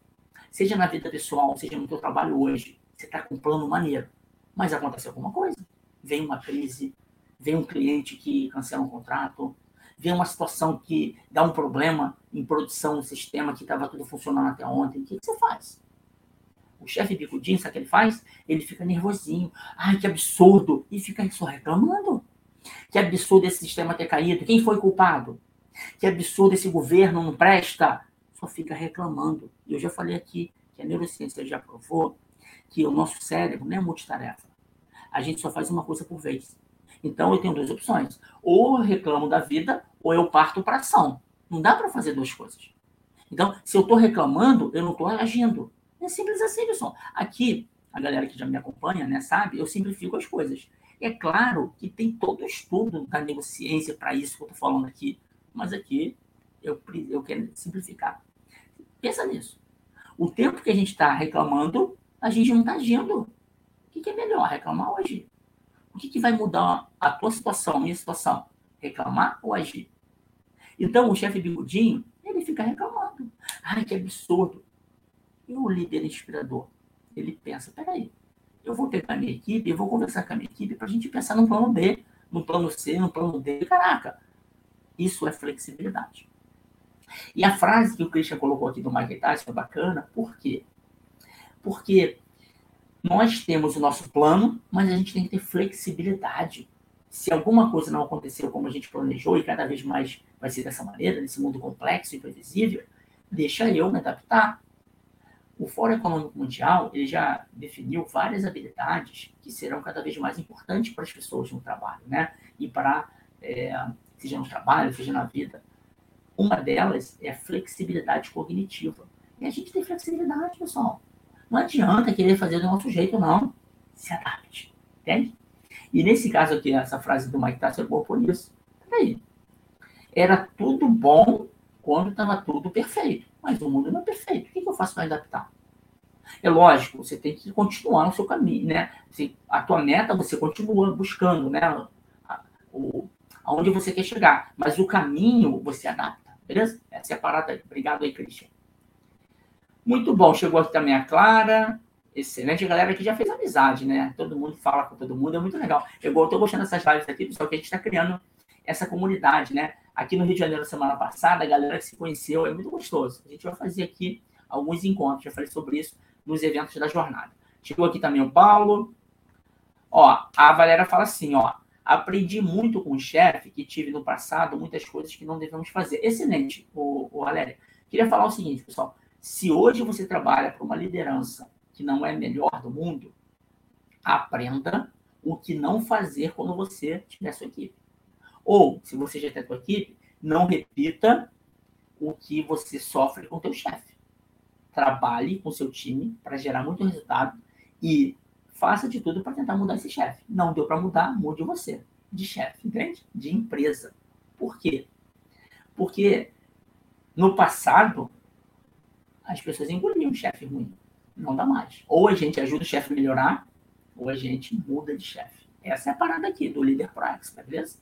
seja na vida pessoal, seja no teu trabalho hoje, você está com um plano maneiro. Mas acontece alguma coisa. Vem uma crise, vem um cliente que cancela um contrato, vem uma situação que dá um problema em produção no sistema que estava tudo funcionando até ontem. O que, que você faz? O chefe bicudinho, sabe o que ele faz? Ele fica nervosinho. Ai, que absurdo! E fica só reclamando. Que absurdo esse sistema ter caído. Quem foi culpado? Que absurdo esse governo não presta. Só fica reclamando. Eu já falei aqui que a neurociência já provou que o nosso cérebro não é multitarefa. A gente só faz uma coisa por vez. Então eu tenho duas opções. Ou eu reclamo da vida, ou eu parto para ação. Não dá para fazer duas coisas. Então, se eu estou reclamando, eu não estou agindo. É simples assim, pessoal. Aqui, a galera que já me acompanha, né, sabe, eu simplifico as coisas. É claro que tem todo o estudo da neurociência para isso que eu estou falando aqui, mas aqui eu, eu quero simplificar. Pensa nisso. O tempo que a gente está reclamando, a gente não está agindo. O que, que, é melhor, reclamar ou agir? O que, que vai mudar a tua situação, a minha situação? Reclamar ou agir? Então, o chefe bigudinho, ele fica reclamando. Ai, que absurdo. E o líder inspirador? Ele pensa, peraí, eu vou pegar a minha equipe, eu vou conversar com a minha equipe para a gente pensar no plano B, no plano C, no plano D. Caraca, isso é flexibilidade. E a frase que o Christian colocou aqui do Tyson é bacana, por quê? Porque nós temos o nosso plano, mas a gente tem que ter flexibilidade. Se alguma coisa não aconteceu como a gente planejou, e cada vez mais vai ser dessa maneira, nesse mundo complexo e imprevisível, deixa eu me adaptar. O Fórum Econômico Mundial ele já definiu várias habilidades que serão cada vez mais importantes para as pessoas no trabalho, né? E para, é, seja no trabalho, seja na vida. Uma delas é a flexibilidade cognitiva. E a gente tem flexibilidade, pessoal. Não adianta querer fazer do nosso jeito, não. Se adapte. Entende? E nesse caso aqui, essa frase do Mike Tyson é boa por isso. Peraí. Era tudo bom quando estava tudo perfeito. Mas o mundo não é perfeito. O que, eu faço para adaptar? É lógico, você tem que continuar no seu caminho, né? a tua meta você continua buscando, né? O, aonde você quer chegar. Mas o caminho você adapta, beleza? Essa é a parada aí. Obrigado aí, Christian. Muito bom. Chegou aqui também a Clara. Excelente. A galera que já fez amizade, né? Todo mundo fala com todo mundo. É muito legal. Eu estou gostando dessas lives aqui, pessoal, que a gente está criando essa comunidade, né? Aqui no Rio de Janeiro, semana passada, a galera que se conheceu, é muito gostoso. A gente vai fazer aqui alguns encontros, já falei sobre isso nos eventos da jornada. Chegou aqui também o Paulo. Ó, a Valéria fala assim, ó, aprendi muito com o chefe que tive no passado, muitas coisas que não devemos fazer. Excelente, o, o Valéria. Queria falar o seguinte, pessoal, se hoje você trabalha para uma liderança que não é melhor do mundo, aprenda o que não fazer quando você tiver sua equipe. Ou, se você já tem sua equipe, não repita o que você sofre com o teu chefe. Trabalhe com seu time para gerar muito resultado e faça de tudo para tentar mudar esse chefe. Não deu para mudar, mude você de chefe, entende? De empresa. Por quê? Porque no passado as pessoas engoliam o chefe ruim. Não dá mais. Ou a gente ajuda o chefe a melhorar, ou a gente muda de chefe. Essa é a parada aqui do líder pro expert, beleza?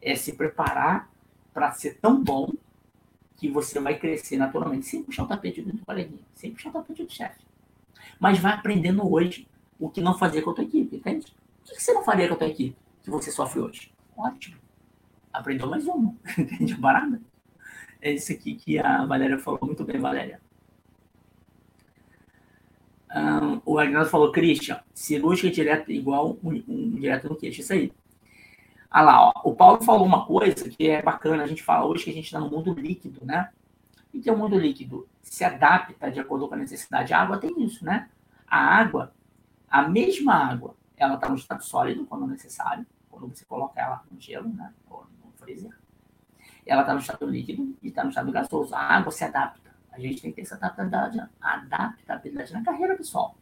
É se preparar para ser tão bom que você vai crescer naturalmente, sem puxar o tapete do coleguinha, sem puxar o tapete do chefe. Mas vai aprendendo hoje o que não fazer com a tua equipe, entende? O que você não faria com a tua equipe que você sofre hoje? Ótimo. Aprendeu mais uma, entende? Parada. É isso aqui que a Valéria falou muito bem, Valéria. Um, o Agnaldo falou, Christian, cirúrgica direta igual um, um direto no queixo. Isso aí. Ah lá, ó, o Paulo falou uma coisa que é bacana, a gente fala hoje que a gente está no mundo líquido, né? E que é o mundo líquido se adapta de acordo com a necessidade. A água tem isso, né? A água a mesma água, ela está no estado sólido quando necessário, quando você coloca ela no gelo, né, ou no freezer. Ela está no estado líquido e está no estado gasoso. A água se adapta. A gente tem que ter essa adaptabilidade, adaptabilidade na carreira, pessoal.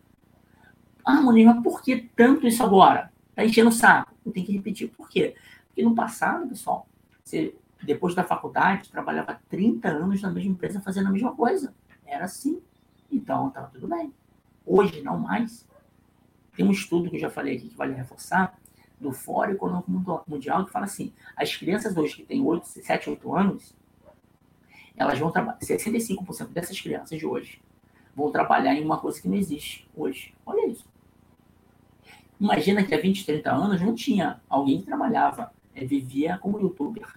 Ah, Moninho, por que tanto isso agora? Está enchendo o saco. Eu tenho que repetir. Por quê? Porque no passado, pessoal, você, depois da faculdade, trabalhava 30 anos na mesma empresa fazendo a mesma coisa. Era assim. Então, estava tudo bem. Hoje, não mais. Tem um estudo que eu já falei aqui que vale reforçar, do Fórum Econômico Mundial, que fala assim: as crianças hoje que têm 8, 7, 8 anos, elas vão trabalhar, 65% dessas crianças de hoje vão trabalhar em uma coisa que não existe hoje. Olha isso. Imagina que há 20, 30 anos não tinha alguém que trabalhava, é, vivia como youtuber.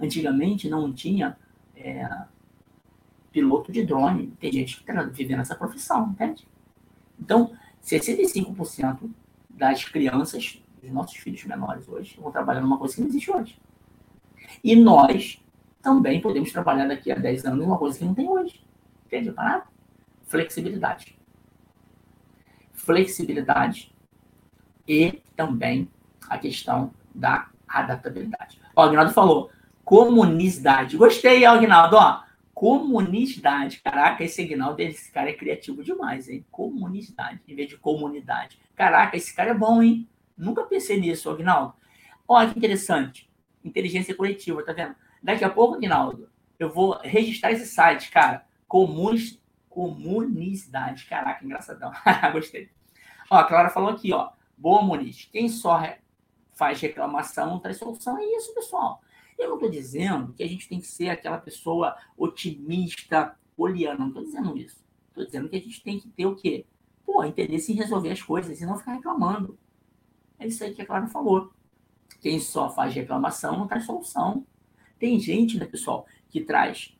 Antigamente não tinha é, piloto de drone. Tem gente que vive nessa profissão, entende? Então, 65% das crianças, dos nossos filhos menores hoje, vão trabalhar numa coisa que não existe hoje. E nós também podemos trabalhar daqui a 10 anos numa coisa que não tem hoje. Entende Flexibilidade. Flexibilidade e também a questão da adaptabilidade. O Agnaldo falou, comunidade. Gostei, Agnaldo. Ó, Comunidade. Caraca, esse signal desse cara é criativo demais, hein? Comunidade, em vez de comunidade. Caraca, esse cara é bom, hein? Nunca pensei nisso, Agnaldo. Olha que interessante. Inteligência coletiva, tá vendo? Daqui a pouco, Agnaldo, eu vou registrar esse site, cara. Comuns, comunidade. Caraca, engraçadão. Gostei. Ó, a Clara falou aqui, ó. Boa, Muniz. Quem só faz reclamação traz solução. É isso, pessoal. Eu não estou dizendo que a gente tem que ser aquela pessoa otimista, oliana, não estou dizendo isso. Estou dizendo que a gente tem que ter o quê? Pô, interesse em resolver as coisas e não ficar reclamando. É isso aí que a Clara falou. Quem só faz reclamação não traz solução. Tem gente, né, pessoal, que traz,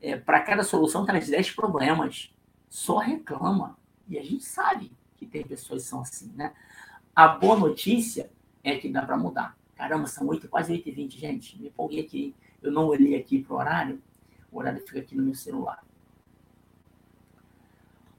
é, para cada solução, traz 10 problemas. Só reclama. E a gente sabe que tem pessoas que são assim, né? A boa notícia é que dá para mudar. Caramba, são 8, quase 8 e 20, gente. Me empolguei aqui. Eu não olhei aqui pro horário. O horário fica aqui no meu celular.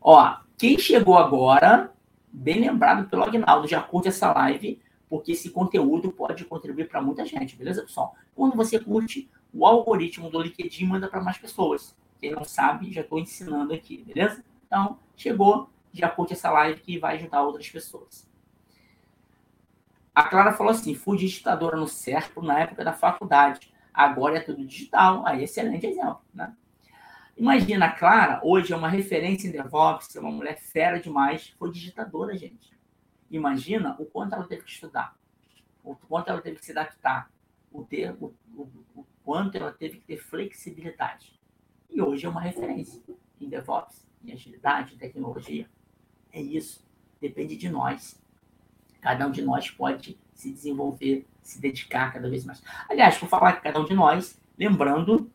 Ó, quem chegou agora, bem lembrado pelo Agnaldo, já curte essa live, porque esse conteúdo pode contribuir para muita gente, beleza, pessoal? Quando você curte, o algoritmo do LinkedIn manda para mais pessoas. Quem não sabe, já estou ensinando aqui, beleza? Então, chegou, já curte essa live que vai ajudar outras pessoas. A Clara falou assim: fui digitadora no certo na época da faculdade. Agora é tudo digital. Aí, excelente exemplo, né? Imagina, a Clara, hoje é uma referência em DevOps, é uma mulher fera demais, foi digitadora, gente. Imagina o quanto ela teve que estudar, o quanto ela teve que se adaptar, o, ter, o, o, o quanto ela teve que ter flexibilidade. E hoje é uma referência em DevOps, em agilidade, em tecnologia. É isso. Depende de nós. Cada um de nós pode se desenvolver, se dedicar cada vez mais. Aliás, por falar que cada um de nós, lembrando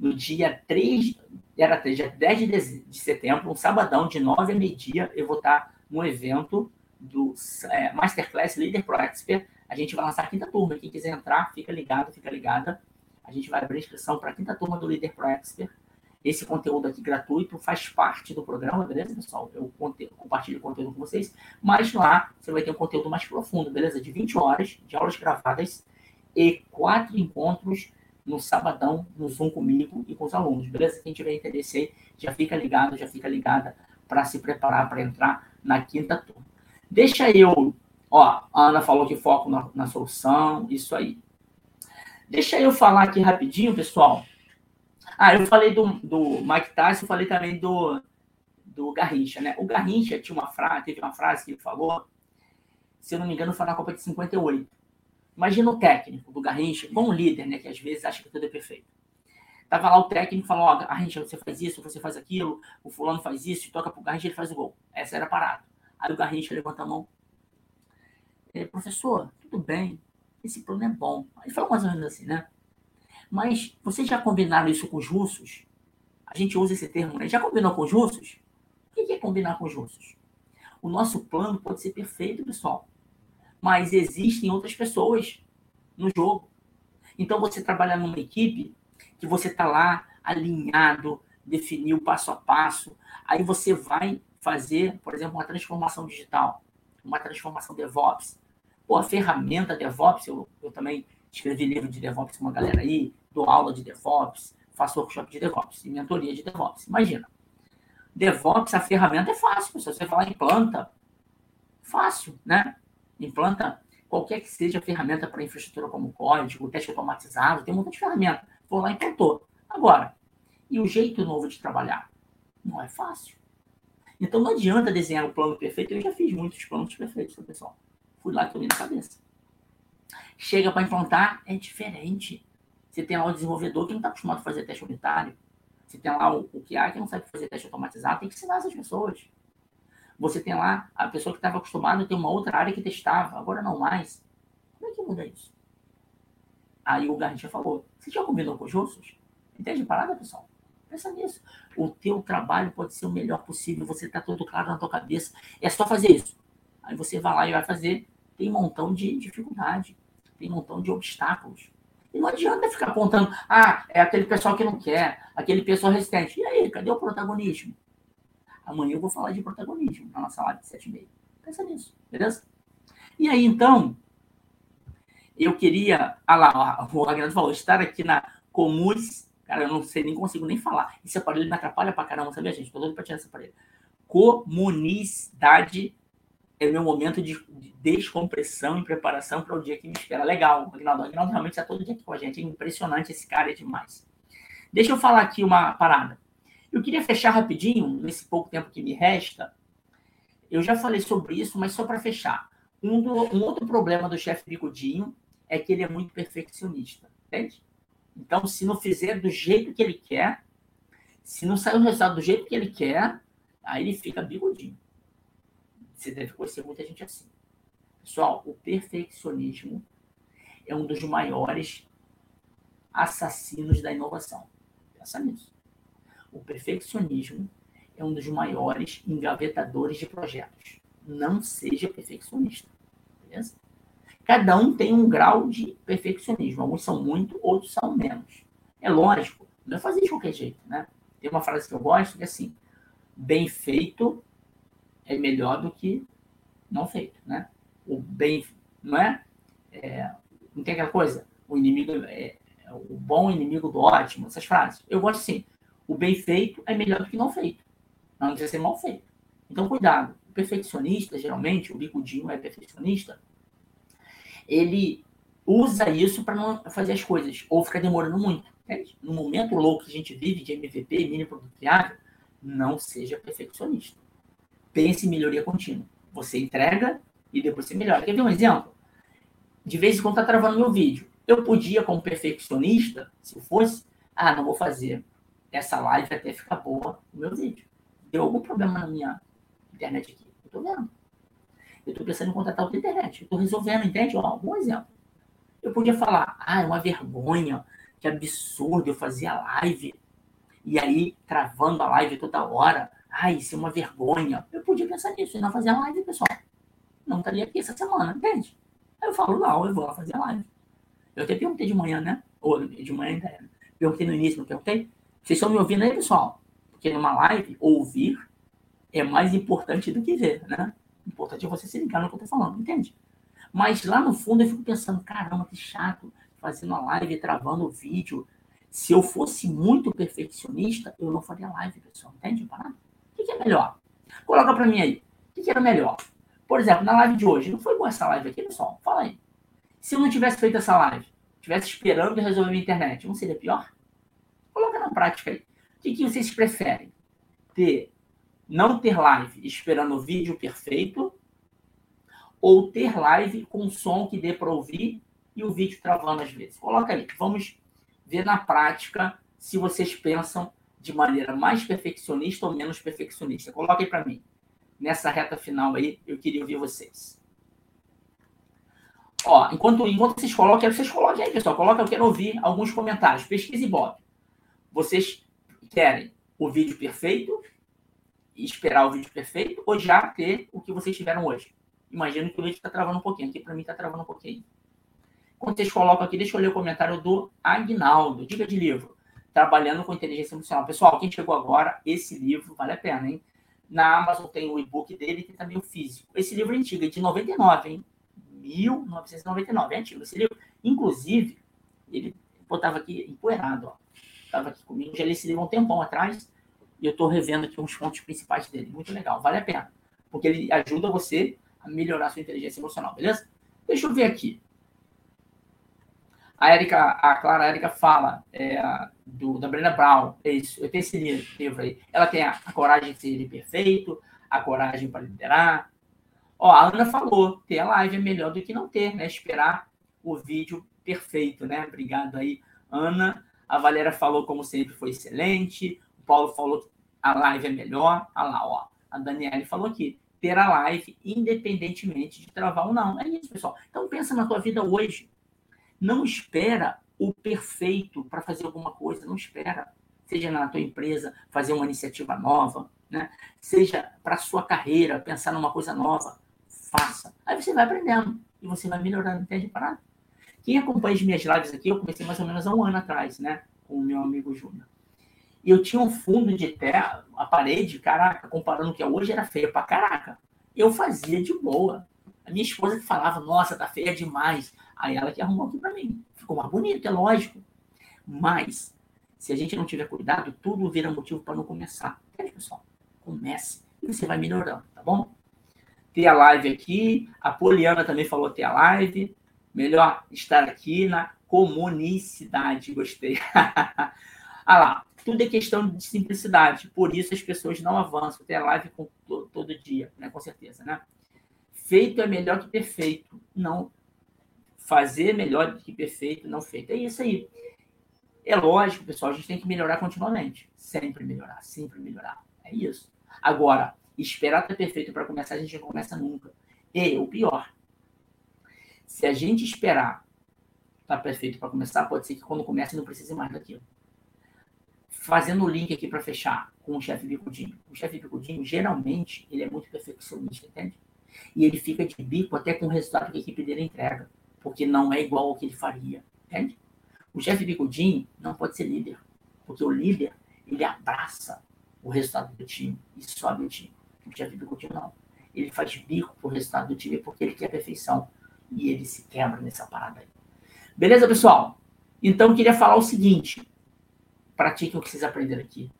no dia 3, era 3, dia 10 de setembro, um sabadão, de 9 a meio-dia, eu vou estar no evento do é, Masterclass Leader Pro Expert. A gente vai lançar a quinta turma. Quem quiser entrar, fica ligado, fica ligada. A gente vai abrir inscrição para a quinta turma do Leader Pro Expert. Esse conteúdo aqui gratuito faz parte do programa, beleza, pessoal? Eu compartilho conteúdo com vocês, mas lá você vai ter um conteúdo mais profundo, beleza? De 20 horas de aulas gravadas e quatro encontros no sabadão, no Zoom comigo e com os alunos, beleza? Quem tiver interesse aí, já fica ligado, já fica ligada para se preparar para entrar na quinta turma. Deixa eu, ó, a Ana falou que foco na, na solução, isso aí. Deixa eu falar aqui rapidinho, pessoal. Ah, eu falei do, do Mike Tyson, eu falei também do, do Garrincha, né? O Garrincha tinha uma frase, teve uma frase que ele falou, se eu não me engano, foi na Copa de 58 Imagina o técnico do Garrincha, bom líder, né? Que às vezes acha que tudo é perfeito. Tava lá o técnico falou, ó, oh, Garrincha, você faz isso, você faz aquilo, o fulano faz isso, toca pro Garrincha, ele faz o gol. Essa era a parada. Aí o Garrincha levanta a mão. É, professor, tudo bem, esse plano é bom. Ele falou mais ou menos assim, né? Mas vocês já combinaram isso com os russos? A gente usa esse termo, né? Já combinou com os russos? O que é combinar com os russos? O nosso plano pode ser perfeito, pessoal mas existem outras pessoas no jogo. Então você trabalha numa equipe que você está lá alinhado, definiu passo a passo, aí você vai fazer, por exemplo, uma transformação digital, uma transformação DevOps. Pô, a ferramenta DevOps, eu, eu também escrevi livro de DevOps com uma galera aí, dou aula de DevOps, faço workshop de DevOps e mentoria de DevOps. Imagina. DevOps, a ferramenta é fácil, se você falar em planta, fácil, né? implanta qualquer que seja a ferramenta para infraestrutura como código, teste automatizado, tem um monte de ferramenta. Vou lá e implantou. Agora, e o jeito novo de trabalhar? Não é fácil. Então não adianta desenhar o um plano perfeito. Eu já fiz muitos planos perfeitos, tá, pessoal. Fui lá e tomei na cabeça. Chega para implantar, é diferente. Você tem lá o desenvolvedor que não está acostumado a fazer teste unitário. Você tem lá o, o QA que não sabe fazer teste automatizado. Tem que ensinar essas pessoas. Você tem lá a pessoa que estava acostumada a ter uma outra área que testava, agora não mais. Como é que muda isso? Aí o Garrincha falou: Você já combinou com os russos? Entende a parada, pessoal? Pensa nisso. O teu trabalho pode ser o melhor possível, você está todo claro na tua cabeça. É só fazer isso. Aí você vai lá e vai fazer. Tem um montão de dificuldade, tem um montão de obstáculos. E não adianta ficar apontando, ah, é aquele pessoal que não quer, aquele pessoal resistente. E aí, cadê o protagonismo? Amanhã eu vou falar de protagonismo na nossa live de 7 e meia. Pensa nisso, beleza? E aí, então, eu queria. Ah lá, o Agnaldo falou, estar aqui na Comuns. Cara, eu não sei, nem consigo nem falar. Esse aparelho me atrapalha pra caramba, sabia, gente? Tô doido pra tirar esse aparelho. Comunidade é meu momento de descompressão e preparação para o dia que me espera. Legal, Agnaldo. Agnaldo realmente está todo dia aqui com a gente. É impressionante, esse cara é demais. Deixa eu falar aqui uma parada. Eu queria fechar rapidinho, nesse pouco tempo que me resta. Eu já falei sobre isso, mas só para fechar. Um, do, um, outro problema do chefe Bigodinho é que ele é muito perfeccionista, entende? Então, se não fizer do jeito que ele quer, se não sair o resultado do jeito que ele quer, aí ele fica bigodinho. Você deve conhecer muita gente assim. Pessoal, o perfeccionismo é um dos maiores assassinos da inovação. Pensa nisso. O perfeccionismo é um dos maiores engavetadores de projetos. Não seja perfeccionista. Beleza? Cada um tem um grau de perfeccionismo. Alguns são muito, outros são menos. É lógico, não é fazer de qualquer jeito, né? Tem uma frase que eu gosto que é assim: bem feito é melhor do que não feito, né? O bem, não é? é não tem aquela coisa? O inimigo é, é o bom inimigo do ótimo, essas frases. Eu gosto assim, o bem feito é melhor do que não feito. Não precisa ser mal feito. Então, cuidado. O perfeccionista, geralmente, o bicudinho é perfeccionista, ele usa isso para não fazer as coisas, ou fica demorando muito. Entende? No momento louco que a gente vive de MVP, mini produto viável, não seja perfeccionista. Pense em melhoria contínua. Você entrega e depois você melhora. Quer ver um exemplo? De vez em quando está travando meu vídeo. Eu podia, como perfeccionista, se fosse, ah, não vou fazer essa live até ficar boa o meu vídeo. Deu algum problema na minha internet aqui. Eu estou vendo. Eu estou pensando em contratar outra internet. Eu estou resolvendo, entende? Ó, algum exemplo. Eu podia falar, ah, é uma vergonha, que absurdo eu fazer a live. E aí, travando a live toda hora. Ai, isso é uma vergonha. Eu podia pensar nisso e não fazer live, pessoal. Não estaria aqui essa semana, entende? Aí eu falo, não, eu vou fazer live. Eu até perguntei de manhã, né? Ou de manhã era. Perguntei no início, não perguntei? Vocês estão me ouvindo aí, pessoal? Porque numa live, ouvir é mais importante do que ver, né? Importante é você se ligar no que eu tô falando, entende? Mas lá no fundo eu fico pensando, caramba, que chato, fazendo a live, travando o vídeo. Se eu fosse muito perfeccionista, eu não faria live, pessoal. Entende? O que é melhor? Coloca para mim aí. O que era melhor? Por exemplo, na live de hoje, não foi boa essa live aqui, pessoal? Fala aí. Se eu não tivesse feito essa live, tivesse esperando resolver a internet, não seria pior? Coloca na prática aí. O que, que vocês preferem? Ter, não ter live esperando o vídeo perfeito ou ter live com som que dê para ouvir e o vídeo travando às vezes? Coloca aí. Vamos ver na prática se vocês pensam de maneira mais perfeccionista ou menos perfeccionista. Coloca aí para mim. Nessa reta final aí, eu queria ouvir vocês. Ó, enquanto, enquanto vocês colocam, vocês coloquem aí, pessoal. Coloca, eu quero ouvir alguns comentários. Pesquise Bob. Vocês querem o vídeo perfeito esperar o vídeo perfeito ou já ter o que vocês tiveram hoje? Imagino que o vídeo está travando um pouquinho. Aqui para mim está travando um pouquinho. Quando vocês colocam aqui, deixa eu ler o comentário do Agnaldo. Dica de livro. Trabalhando com inteligência emocional. Pessoal, quem chegou agora, esse livro vale a pena, hein? Na Amazon tem o e-book dele e tem também o físico. Esse livro é antigo, é de 99, hein? 1999. É antigo esse livro. Inclusive, ele botava aqui empoeirado, ó. Estava aqui comigo, já li esse livro há um tempão atrás e eu estou revendo aqui uns pontos principais dele. Muito legal, vale a pena. Porque ele ajuda você a melhorar a sua inteligência emocional, beleza? Deixa eu ver aqui. A Erika, a Clara Erika fala é, do, da Brenda Brown, é isso, eu tenho esse livro aí. Ela tem a, a coragem de ser perfeito, a coragem para liderar, Ó, a Ana falou, ter a live é melhor do que não ter, né? Esperar o vídeo perfeito, né? Obrigado aí, Ana. A Valéria falou, como sempre, foi excelente. O Paulo falou a live é melhor. Olha lá, ó. A Daniele falou aqui, ter a live independentemente de travar ou não. É isso, pessoal. Então pensa na tua vida hoje. Não espera o perfeito para fazer alguma coisa, não espera. Seja na tua empresa, fazer uma iniciativa nova, né? Seja para sua carreira, pensar numa coisa nova faça. Aí você vai aprendendo e você vai melhorando, entende? Parado. Quem acompanha as minhas lives aqui, eu comecei mais ou menos há um ano atrás, né? Com o meu amigo Júnior. E eu tinha um fundo de terra, a parede, caraca, comparando o que é hoje, era feia pra caraca. Eu fazia de boa. A minha esposa falava, nossa, tá feia demais. Aí ela que arrumou aqui pra mim. Ficou mais bonito, é lógico. Mas, se a gente não tiver cuidado, tudo vira motivo para não começar. Entende, pessoal? Comece e você vai melhorando, tá bom? ter a live aqui. A Poliana também falou ter a live. Melhor estar aqui na comunicidade. Gostei. ah lá, tudo é questão de simplicidade. Por isso as pessoas não avançam. Ter a live com, todo, todo dia, né? Com certeza, né? Feito é melhor que perfeito. Não fazer melhor do que perfeito, não feito. É isso aí. É lógico, pessoal, a gente tem que melhorar continuamente. Sempre melhorar, sempre melhorar. É isso. Agora, esperar estar perfeito para começar, a gente não começa nunca. E o pior, se a gente esperar estar perfeito para começar, pode ser que quando comece não precise mais daquilo. Fazendo o link aqui para fechar com o chefe bicudinho. O chefe bicudinho, geralmente, ele é muito perfeccionista, entende? E ele fica de bico até com o resultado que a equipe dele entrega, porque não é igual ao que ele faria, entende? O chefe bicudinho não pode ser líder, porque o líder, ele abraça o resultado do time e sobe o time o chefe do Coutinho não. Ele faz bico pro resultado do time porque ele quer perfeição. E ele se quebra nessa parada aí. Beleza, pessoal? Então, eu queria falar o seguinte: pratiquem o que vocês aprenderam aqui.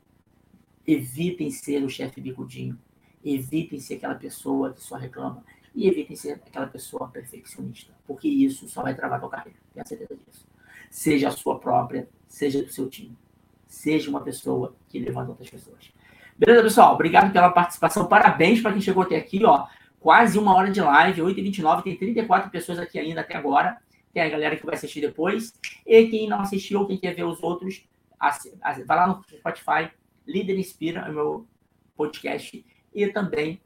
Evitem ser o chefe bicudinho. Evitem ser aquela pessoa que só reclama. E evitem ser aquela pessoa perfeccionista. Porque isso só vai travar a tua carreira. Tenha certeza disso. Seja a sua própria, seja do seu time. Seja uma pessoa que levanta outras pessoas. Beleza, pessoal? Obrigado pela participação. Parabéns para quem chegou até aqui, ó. Quase uma hora de live, 8h29. Tem 34 pessoas aqui ainda até agora. Tem a galera que vai assistir depois. E quem não assistiu, quem quer ver os outros, vai lá no Spotify. Líder Inspira, é o meu podcast. E também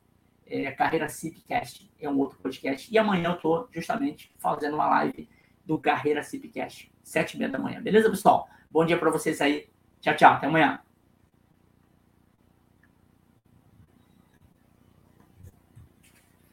é, Carreira Cipcast, é um outro podcast. E amanhã eu estou justamente fazendo uma live do Carreira Cipcast, sete e meia da manhã. Beleza, pessoal? Bom dia para vocês aí. Tchau, tchau. Até amanhã.